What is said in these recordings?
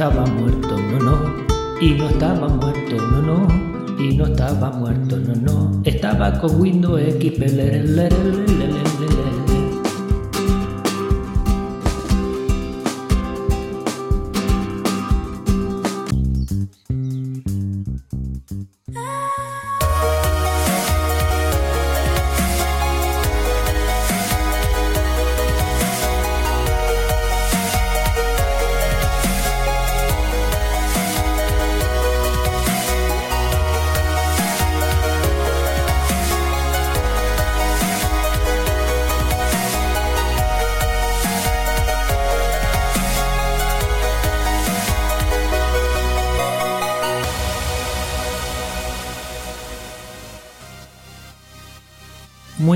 estaba muerto, no, no. Y no estaba muerto, no, no. Y no estaba muerto, no, no. Estaba con Windows X.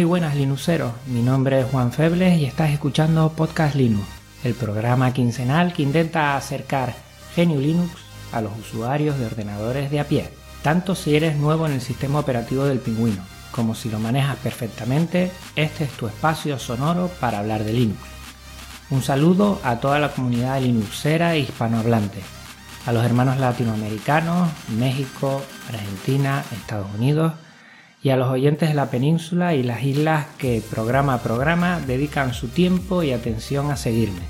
Buenas Linuxeros, mi nombre es Juan Febles y estás escuchando Podcast Linux, el programa quincenal que intenta acercar GNU Linux a los usuarios de ordenadores de a pie, tanto si eres nuevo en el sistema operativo del pingüino, como si lo manejas perfectamente, este es tu espacio sonoro para hablar de Linux. Un saludo a toda la comunidad linuxera e hispanohablante, a los hermanos latinoamericanos, México, Argentina, Estados Unidos, y a los oyentes de la península y las islas que programa a programa dedican su tiempo y atención a seguirme.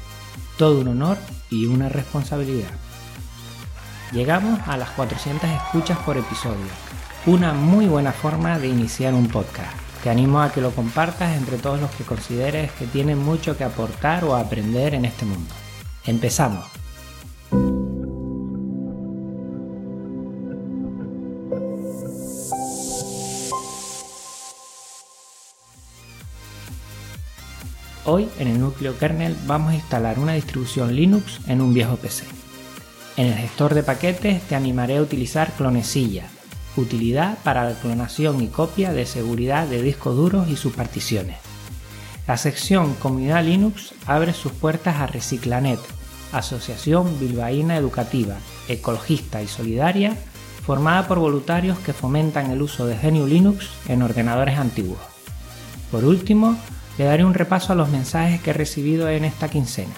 Todo un honor y una responsabilidad. Llegamos a las 400 escuchas por episodio, una muy buena forma de iniciar un podcast. Te animo a que lo compartas entre todos los que consideres que tienen mucho que aportar o aprender en este mundo. Empezamos. Hoy en el núcleo kernel vamos a instalar una distribución Linux en un viejo PC. En el gestor de paquetes te animaré a utilizar Clonesilla, utilidad para la clonación y copia de seguridad de discos duros y sus particiones. La sección Comunidad Linux abre sus puertas a Reciclanet, asociación bilbaína educativa, ecologista y solidaria, formada por voluntarios que fomentan el uso de GNU Linux en ordenadores antiguos. Por último, le daré un repaso a los mensajes que he recibido en esta quincena.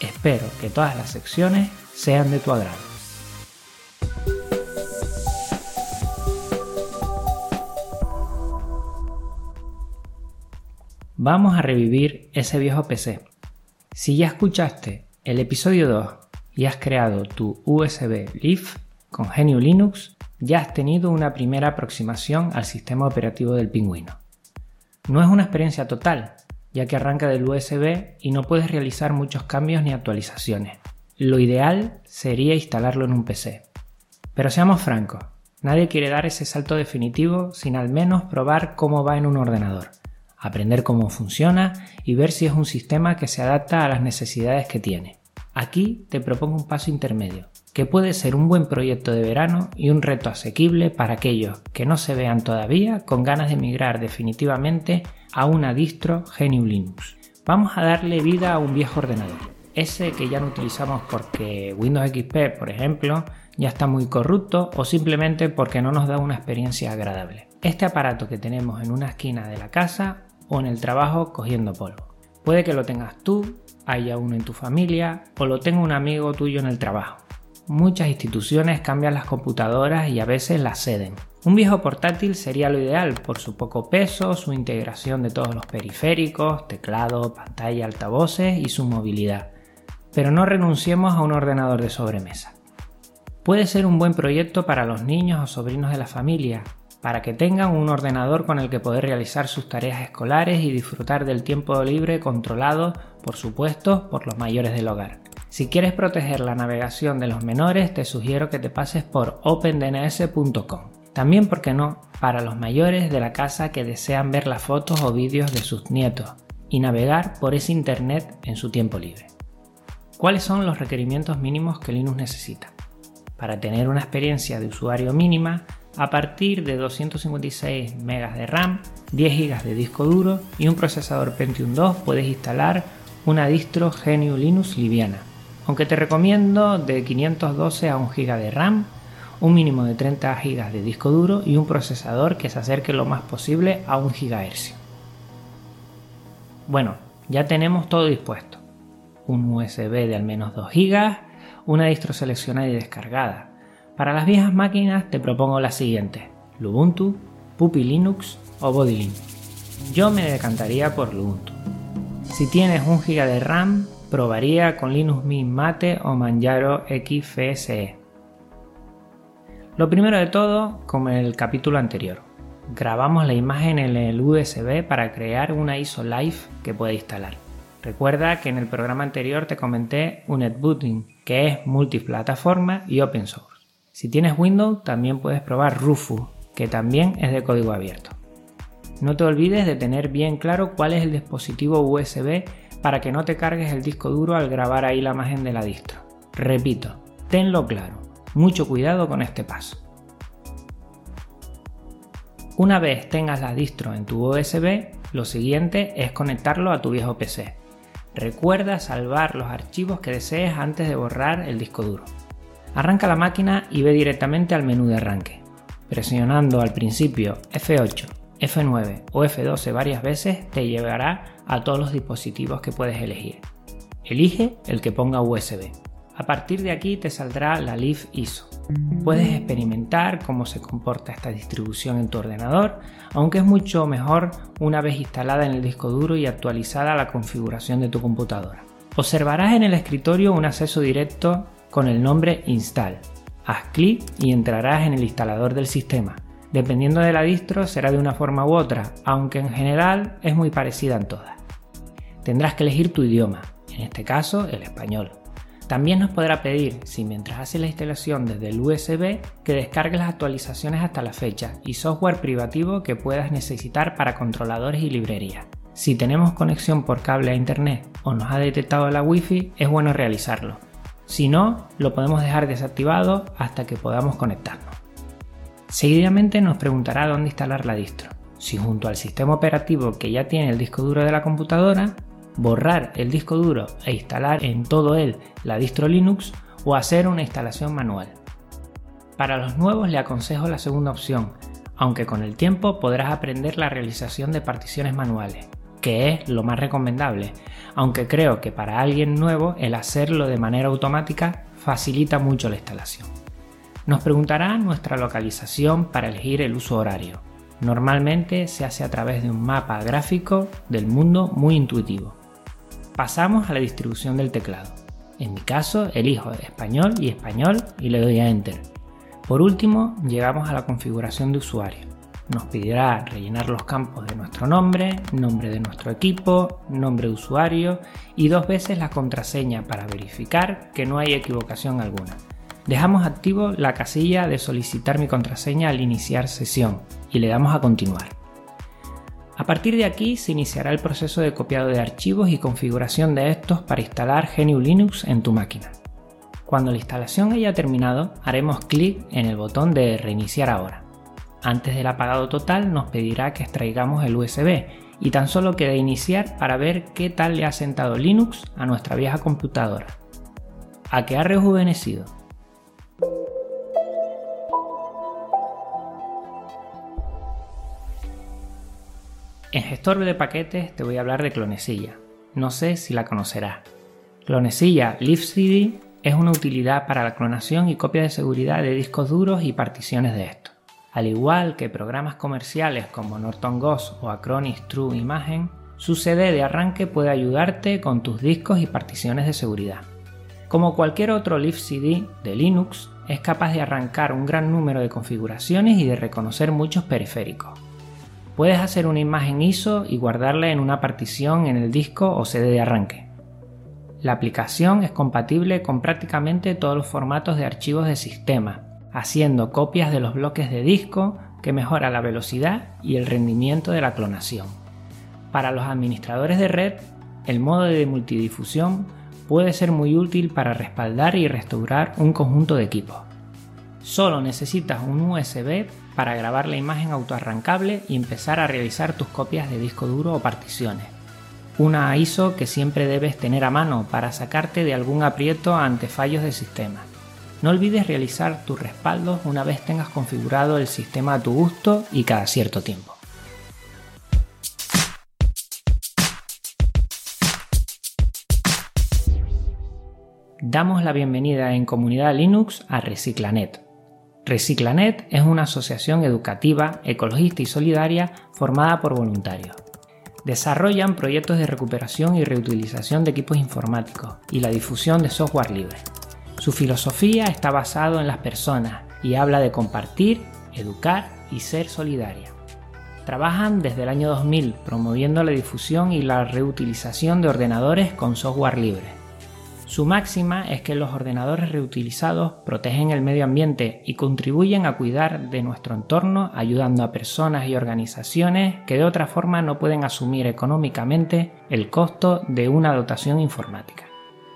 Espero que todas las secciones sean de tu agrado. Vamos a revivir ese viejo PC. Si ya escuchaste el episodio 2 y has creado tu USB Leaf con GNU Linux, ya has tenido una primera aproximación al sistema operativo del pingüino. No es una experiencia total, ya que arranca del USB y no puedes realizar muchos cambios ni actualizaciones. Lo ideal sería instalarlo en un PC. Pero seamos francos, nadie quiere dar ese salto definitivo sin al menos probar cómo va en un ordenador, aprender cómo funciona y ver si es un sistema que se adapta a las necesidades que tiene. Aquí te propongo un paso intermedio, que puede ser un buen proyecto de verano y un reto asequible para aquellos que no se vean todavía con ganas de migrar definitivamente a una distro GNU Linux. Vamos a darle vida a un viejo ordenador, ese que ya no utilizamos porque Windows XP, por ejemplo, ya está muy corrupto o simplemente porque no nos da una experiencia agradable. Este aparato que tenemos en una esquina de la casa o en el trabajo cogiendo polvo. Puede que lo tengas tú, haya uno en tu familia o lo tenga un amigo tuyo en el trabajo muchas instituciones cambian las computadoras y a veces las ceden. Un viejo portátil sería lo ideal por su poco peso, su integración de todos los periféricos, teclado, pantalla, altavoces y su movilidad. Pero no renunciemos a un ordenador de sobremesa. Puede ser un buen proyecto para los niños o sobrinos de la familia, para que tengan un ordenador con el que poder realizar sus tareas escolares y disfrutar del tiempo libre controlado, por supuesto, por los mayores del hogar. Si quieres proteger la navegación de los menores, te sugiero que te pases por opendns.com. También, ¿por qué no?, para los mayores de la casa que desean ver las fotos o vídeos de sus nietos y navegar por ese Internet en su tiempo libre. ¿Cuáles son los requerimientos mínimos que Linux necesita? Para tener una experiencia de usuario mínima, a partir de 256 MB de RAM, 10 GB de disco duro y un procesador Pentium 2 puedes instalar una distro GNU Linux liviana aunque te recomiendo de 512 a 1 GB de RAM, un mínimo de 30 GB de disco duro y un procesador que se acerque lo más posible a 1 GHz. Bueno, ya tenemos todo dispuesto. Un USB de al menos 2 GB, una distro seleccionada y descargada. Para las viejas máquinas te propongo la siguiente: Lubuntu, Puppy Linux o Body Linux. Yo me decantaría por Lubuntu. Si tienes un GB de RAM, probaría con Linux Mint Mate o Manjaro XFSE. Lo primero de todo, como en el capítulo anterior, grabamos la imagen en el USB para crear una ISO Live que puede instalar. Recuerda que en el programa anterior te comenté un que es multiplataforma y open source. Si tienes Windows, también puedes probar Rufus, que también es de código abierto. No te olvides de tener bien claro cuál es el dispositivo USB para que no te cargues el disco duro al grabar ahí la imagen de la distro. Repito, tenlo claro. Mucho cuidado con este paso. Una vez tengas la distro en tu USB, lo siguiente es conectarlo a tu viejo PC. Recuerda salvar los archivos que desees antes de borrar el disco duro. Arranca la máquina y ve directamente al menú de arranque. Presionando al principio F8, F9 o F12 varias veces te llevará a todos los dispositivos que puedes elegir. Elige el que ponga USB. A partir de aquí te saldrá la Leaf ISO. Puedes experimentar cómo se comporta esta distribución en tu ordenador, aunque es mucho mejor una vez instalada en el disco duro y actualizada la configuración de tu computadora. Observarás en el escritorio un acceso directo con el nombre Install. Haz clic y entrarás en el instalador del sistema. Dependiendo de la distro será de una forma u otra, aunque en general es muy parecida en todas. Tendrás que elegir tu idioma, en este caso el español. También nos podrá pedir, si mientras haces la instalación desde el USB, que descargues las actualizaciones hasta la fecha y software privativo que puedas necesitar para controladores y librerías. Si tenemos conexión por cable a internet o nos ha detectado la Wi-Fi, es bueno realizarlo. Si no, lo podemos dejar desactivado hasta que podamos conectarnos. Seguidamente nos preguntará dónde instalar la distro, si junto al sistema operativo que ya tiene el disco duro de la computadora borrar el disco duro e instalar en todo él la distro Linux o hacer una instalación manual. Para los nuevos le aconsejo la segunda opción, aunque con el tiempo podrás aprender la realización de particiones manuales, que es lo más recomendable, aunque creo que para alguien nuevo el hacerlo de manera automática facilita mucho la instalación. Nos preguntará nuestra localización para elegir el uso horario. Normalmente se hace a través de un mapa gráfico del mundo muy intuitivo pasamos a la distribución del teclado. En mi caso, elijo español y español y le doy a Enter. Por último, llegamos a la configuración de usuario. Nos pedirá rellenar los campos de nuestro nombre, nombre de nuestro equipo, nombre de usuario y dos veces la contraseña para verificar que no hay equivocación alguna. Dejamos activo la casilla de solicitar mi contraseña al iniciar sesión y le damos a continuar. A partir de aquí se iniciará el proceso de copiado de archivos y configuración de estos para instalar GNU Linux en tu máquina. Cuando la instalación haya terminado, haremos clic en el botón de Reiniciar ahora. Antes del apagado total nos pedirá que extraigamos el USB y tan solo queda iniciar para ver qué tal le ha sentado Linux a nuestra vieja computadora. ¿A qué ha rejuvenecido? En gestor de paquetes te voy a hablar de Clonecilla. No sé si la conocerás. Clonecilla LiveCD es una utilidad para la clonación y copia de seguridad de discos duros y particiones de estos. Al igual que programas comerciales como Norton Ghost o Acronis True Imagen, su CD de arranque puede ayudarte con tus discos y particiones de seguridad. Como cualquier otro LiveCD de Linux, es capaz de arrancar un gran número de configuraciones y de reconocer muchos periféricos. Puedes hacer una imagen ISO y guardarla en una partición en el disco o CD de arranque. La aplicación es compatible con prácticamente todos los formatos de archivos de sistema, haciendo copias de los bloques de disco que mejora la velocidad y el rendimiento de la clonación. Para los administradores de red, el modo de multidifusión puede ser muy útil para respaldar y restaurar un conjunto de equipos. Solo necesitas un USB para grabar la imagen autoarrancable y empezar a realizar tus copias de disco duro o particiones. Una ISO que siempre debes tener a mano para sacarte de algún aprieto ante fallos de sistema. No olvides realizar tus respaldos una vez tengas configurado el sistema a tu gusto y cada cierto tiempo. damos la bienvenida en comunidad Linux a Reciclanet. Reciclanet es una asociación educativa, ecologista y solidaria formada por voluntarios. Desarrollan proyectos de recuperación y reutilización de equipos informáticos y la difusión de software libre. Su filosofía está basada en las personas y habla de compartir, educar y ser solidaria. Trabajan desde el año 2000 promoviendo la difusión y la reutilización de ordenadores con software libre. Su máxima es que los ordenadores reutilizados protegen el medio ambiente y contribuyen a cuidar de nuestro entorno ayudando a personas y organizaciones que de otra forma no pueden asumir económicamente el costo de una dotación informática.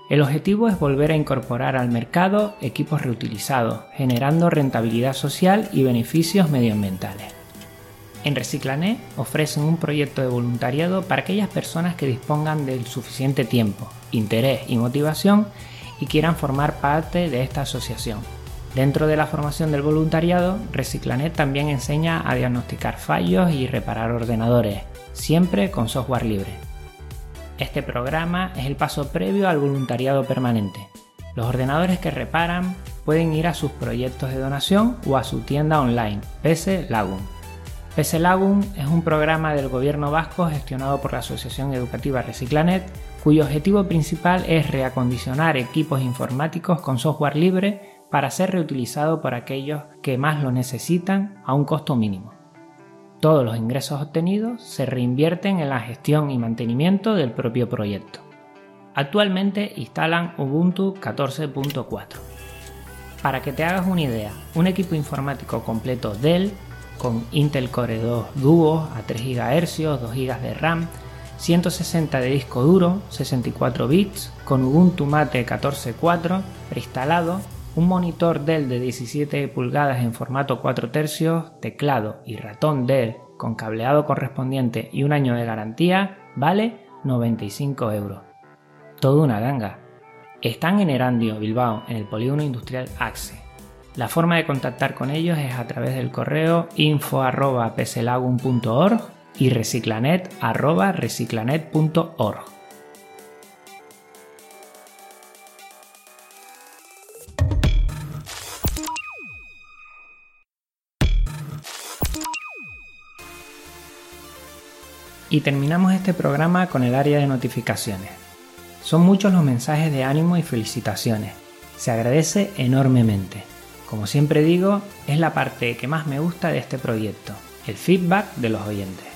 El objetivo es volver a incorporar al mercado equipos reutilizados, generando rentabilidad social y beneficios medioambientales. En Reciclané ofrecen un proyecto de voluntariado para aquellas personas que dispongan del suficiente tiempo, interés y motivación y quieran formar parte de esta asociación. Dentro de la formación del voluntariado, Reciclanet también enseña a diagnosticar fallos y reparar ordenadores, siempre con software libre. Este programa es el paso previo al voluntariado permanente. Los ordenadores que reparan pueden ir a sus proyectos de donación o a su tienda online, PC Lagoon. PC Lagoon es un programa del gobierno vasco gestionado por la Asociación Educativa Reciclanet, cuyo objetivo principal es reacondicionar equipos informáticos con software libre para ser reutilizado por aquellos que más lo necesitan a un costo mínimo. Todos los ingresos obtenidos se reinvierten en la gestión y mantenimiento del propio proyecto. Actualmente instalan Ubuntu 14.4. Para que te hagas una idea, un equipo informático completo Dell con Intel Core 2 Duo a 3 GHz, 2 GB de RAM, 160 de disco duro, 64 bits, con Ubuntu Mate 14.4 preinstalado, un monitor Dell de 17 pulgadas en formato 4 tercios, teclado y ratón Dell con cableado correspondiente y un año de garantía, vale 95 euros. Todo una ganga. Están en Erandio, Bilbao, en el polígono industrial Axe. La forma de contactar con ellos es a través del correo info.pslagun.org y reciclanet.reciclanet.org. Y terminamos este programa con el área de notificaciones. Son muchos los mensajes de ánimo y felicitaciones. Se agradece enormemente. Como siempre digo, es la parte que más me gusta de este proyecto, el feedback de los oyentes.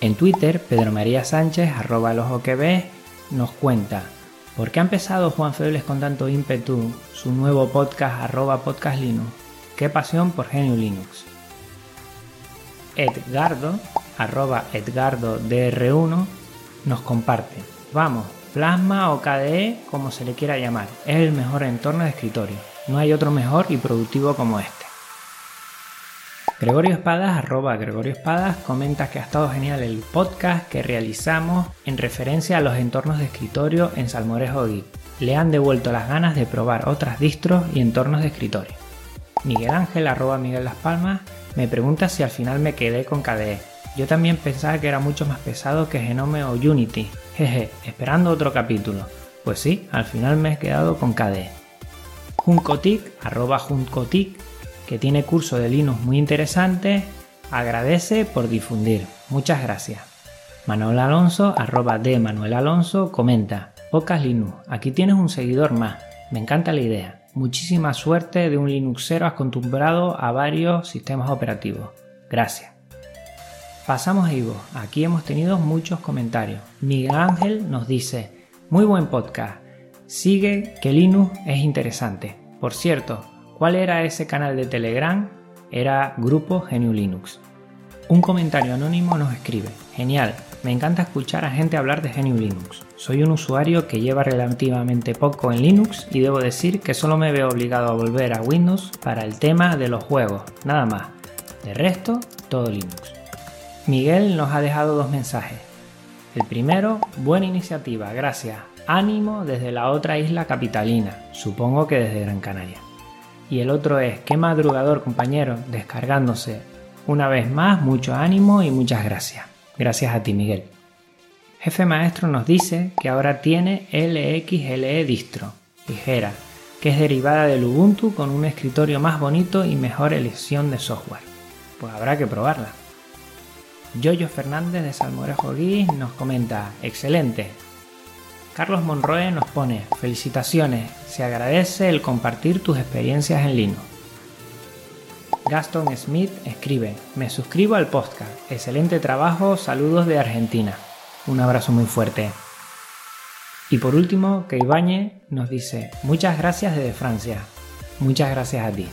En Twitter, Pedro María Sánchez, arroba el ojo que nos cuenta ¿Por qué ha empezado Juan Febles con tanto ímpetu su nuevo podcast arroba podcast Linux? ¡Qué pasión por Genio Linux! Edgardo, arroba Edgardo DR1, nos comparte. Vamos, Plasma o KDE, como se le quiera llamar, es el mejor entorno de escritorio. No hay otro mejor y productivo como este. Gregorio Espadas, arroba Gregorio Espadas, comenta que ha estado genial el podcast que realizamos en referencia a los entornos de escritorio en Salmorejo Geek. Le han devuelto las ganas de probar otras distros y entornos de escritorio. Miguel Ángel, arroba Miguel Las Palmas, me pregunta si al final me quedé con KDE. Yo también pensaba que era mucho más pesado que Genome o Unity. Jeje, esperando otro capítulo. Pues sí, al final me he quedado con KDE. Juncotic, arroba Juncotic, que tiene curso de Linux muy interesante, agradece por difundir. Muchas gracias. Manuel Alonso, arroba de Manuel Alonso, comenta, Pocas Linux, aquí tienes un seguidor más, me encanta la idea. Muchísima suerte de un Linuxero acostumbrado a varios sistemas operativos. Gracias. Pasamos a Ivo. Aquí hemos tenido muchos comentarios. Miguel Ángel nos dice, muy buen podcast. Sigue que Linux es interesante. Por cierto, ¿cuál era ese canal de Telegram? Era Grupo Genio Linux. Un comentario anónimo nos escribe, genial, me encanta escuchar a gente hablar de Genio Linux. Soy un usuario que lleva relativamente poco en Linux y debo decir que solo me veo obligado a volver a Windows para el tema de los juegos, nada más. De resto, todo Linux. Miguel nos ha dejado dos mensajes. El primero, buena iniciativa, gracias. Ánimo desde la otra isla capitalina, supongo que desde Gran Canaria. Y el otro es, qué madrugador compañero, descargándose. Una vez más, mucho ánimo y muchas gracias. Gracias a ti, Miguel. Jefe Maestro nos dice que ahora tiene LXLE distro. ligera, que es derivada del Ubuntu con un escritorio más bonito y mejor elección de software. Pues habrá que probarla. Yoyo Fernández de Salmorejo nos comenta, excelente. Carlos Monroe nos pone, felicitaciones, se agradece el compartir tus experiencias en Linux. Gaston Smith escribe, me suscribo al podcast, excelente trabajo, saludos de Argentina. Un abrazo muy fuerte. Y por último, Keibañe nos dice, muchas gracias desde Francia. Muchas gracias a ti.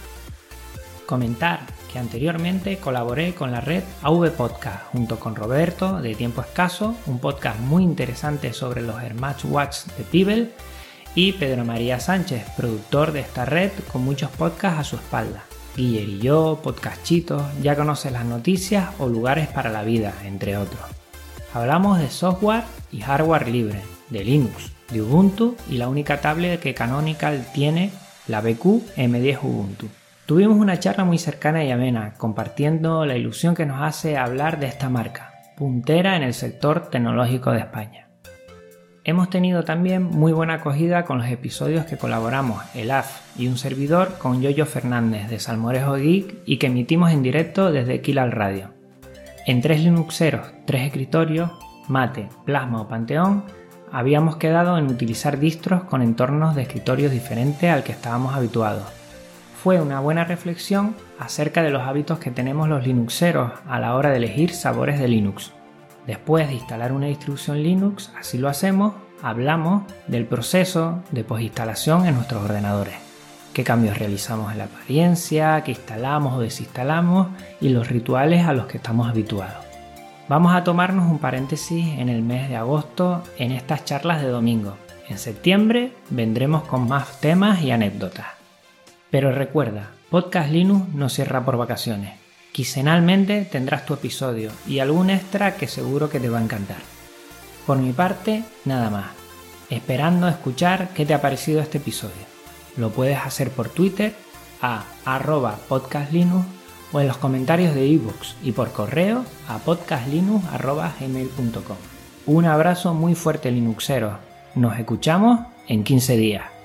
Comentar que anteriormente colaboré con la red AV Podcast junto con Roberto de Tiempo Escaso, un podcast muy interesante sobre los smartwatch de Pibel, y Pedro María Sánchez, productor de esta red con muchos podcasts a su espalda. Guiller y yo, podcastitos, ya conoces las noticias o lugares para la vida, entre otros. Hablamos de software y hardware libre, de Linux, de Ubuntu y la única tablet que Canonical tiene, la BQ M10 Ubuntu. Tuvimos una charla muy cercana y amena, compartiendo la ilusión que nos hace hablar de esta marca, puntera en el sector tecnológico de España. Hemos tenido también muy buena acogida con los episodios que colaboramos el AF y un servidor con Yoyo Fernández de Salmorejo Geek y que emitimos en directo desde Kilal Radio. En tres Linuxeros, tres escritorios, Mate, Plasma o Panteón, habíamos quedado en utilizar distros con entornos de escritorios diferentes al que estábamos habituados fue una buena reflexión acerca de los hábitos que tenemos los Linuxeros a la hora de elegir sabores de Linux. Después de instalar una distribución Linux, así lo hacemos, hablamos del proceso de postinstalación en nuestros ordenadores. Qué cambios realizamos en la apariencia, qué instalamos o desinstalamos y los rituales a los que estamos habituados. Vamos a tomarnos un paréntesis en el mes de agosto en estas charlas de domingo. En septiembre vendremos con más temas y anécdotas. Pero recuerda, Podcast Linux no cierra por vacaciones. Quincenalmente tendrás tu episodio y algún extra que seguro que te va a encantar. Por mi parte, nada más. Esperando escuchar qué te ha parecido este episodio. Lo puedes hacer por Twitter a arroba podcastlinux o en los comentarios de ebooks y por correo a podcastlinux.gmail.com. Un abrazo muy fuerte Linuxero. Nos escuchamos en 15 días.